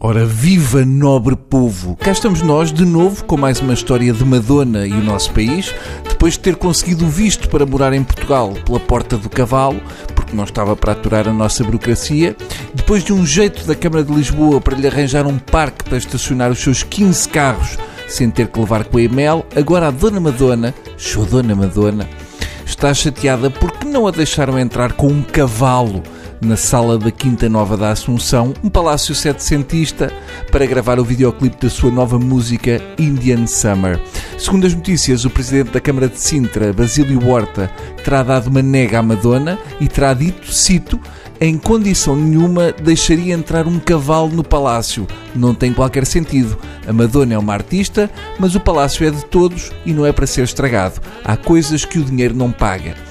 Ora, viva nobre povo! Cá estamos nós, de novo, com mais uma história de Madonna e o nosso país, depois de ter conseguido o visto para morar em Portugal pela porta do cavalo, porque não estava para aturar a nossa burocracia, depois de um jeito da Câmara de Lisboa para lhe arranjar um parque para estacionar os seus 15 carros sem ter que levar com a Emel, agora a Dona Madonna, show Dona Madonna, está chateada porque não a deixaram entrar com um cavalo na sala da Quinta Nova da Assunção, um palácio setecentista, para gravar o videoclipe da sua nova música Indian Summer. Segundo as notícias, o presidente da Câmara de Sintra, Basílio Horta, terá dado uma nega à Madonna e terá dito, cito, em condição nenhuma deixaria entrar um cavalo no palácio. Não tem qualquer sentido. A Madonna é uma artista, mas o palácio é de todos e não é para ser estragado. Há coisas que o dinheiro não paga.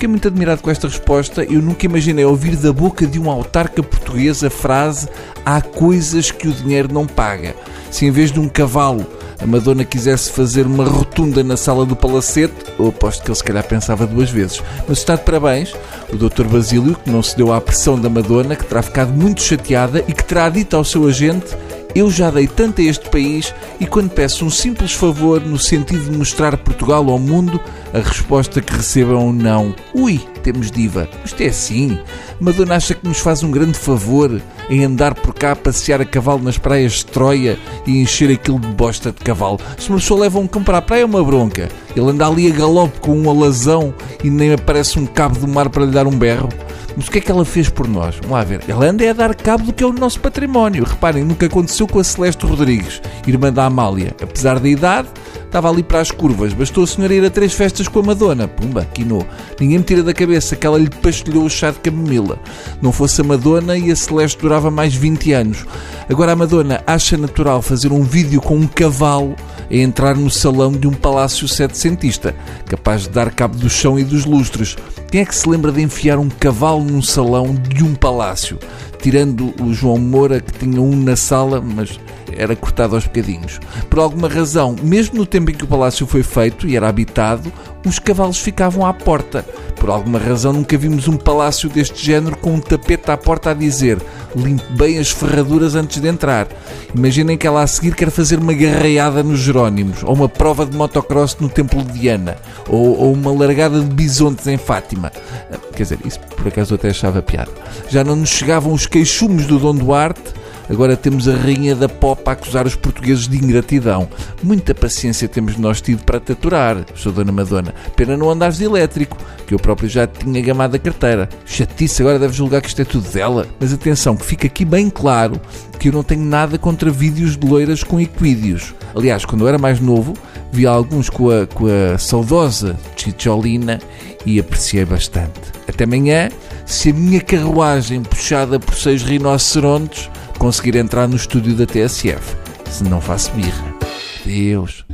Fiquei muito admirado com esta resposta. Eu nunca imaginei ouvir da boca de um autarca português a frase há coisas que o dinheiro não paga. Se em vez de um cavalo a Madonna quisesse fazer uma rotunda na sala do palacete, eu aposto que ele se calhar pensava duas vezes. Mas está de parabéns o Dr. Basílio, que não se deu à pressão da Madonna, que terá ficado muito chateada e que terá dito ao seu agente eu já dei tanto a este país e quando peço um simples favor no sentido de mostrar Portugal ao mundo, a resposta que recebo é um não. Ui, temos diva. Isto é assim. Madonna acha que nos faz um grande favor em andar por cá a passear a cavalo nas praias de Troia e encher aquilo de bosta de cavalo. Se uma pessoa leva um cão para a praia é uma bronca. Ele anda ali a galope com um alazão e nem aparece um cabo do mar para lhe dar um berro. Mas o que é que ela fez por nós? Vamos lá ver. Ela anda é a dar cabo do que é o nosso património. Reparem, nunca aconteceu com a Celeste Rodrigues, irmã da Amália. Apesar da idade, estava ali para as curvas. Bastou a senhora ir a três festas com a Madonna. Pumba, quino. Ninguém me tira da cabeça que ela lhe pastelhou o chá de camomila. Não fosse a Madonna e a Celeste durava mais 20 anos. Agora a Madonna acha natural fazer um vídeo com um cavalo a entrar no salão de um palácio setecentista, capaz de dar cabo do chão e dos lustres. Quem é que se lembra de enfiar um cavalo num salão de um palácio? Tirando o João Moura, que tinha um na sala, mas era cortado aos bocadinhos. Por alguma razão, mesmo no tempo em que o palácio foi feito e era habitado, os cavalos ficavam à porta. Por alguma razão, nunca vimos um palácio deste género com um tapete à porta a dizer limpe bem as ferraduras antes de entrar. Imaginem que ela a seguir quer fazer uma garreada nos Jerónimos, ou uma prova de motocross no Templo de Diana, ou, ou uma largada de bisontes em Fátima. Quer dizer, isso por acaso eu até achava piada. Já não nos chegavam os queixumes do Dom Duarte Agora temos a rainha da pop a acusar os portugueses de ingratidão. Muita paciência temos nós tido para te aturar, sou Dona Madonna. Pena não andares de elétrico, que eu próprio já tinha gamado a carteira. Chatice, agora deve julgar que isto é tudo dela. Mas atenção, que fica aqui bem claro que eu não tenho nada contra vídeos de loiras com equídeos. Aliás, quando eu era mais novo, vi alguns com a, com a saudosa Chicholina e apreciei bastante. Até amanhã, se a minha carruagem puxada por seis rinocerontes conseguir entrar no estúdio da TSF. Se não faço birra. Deus.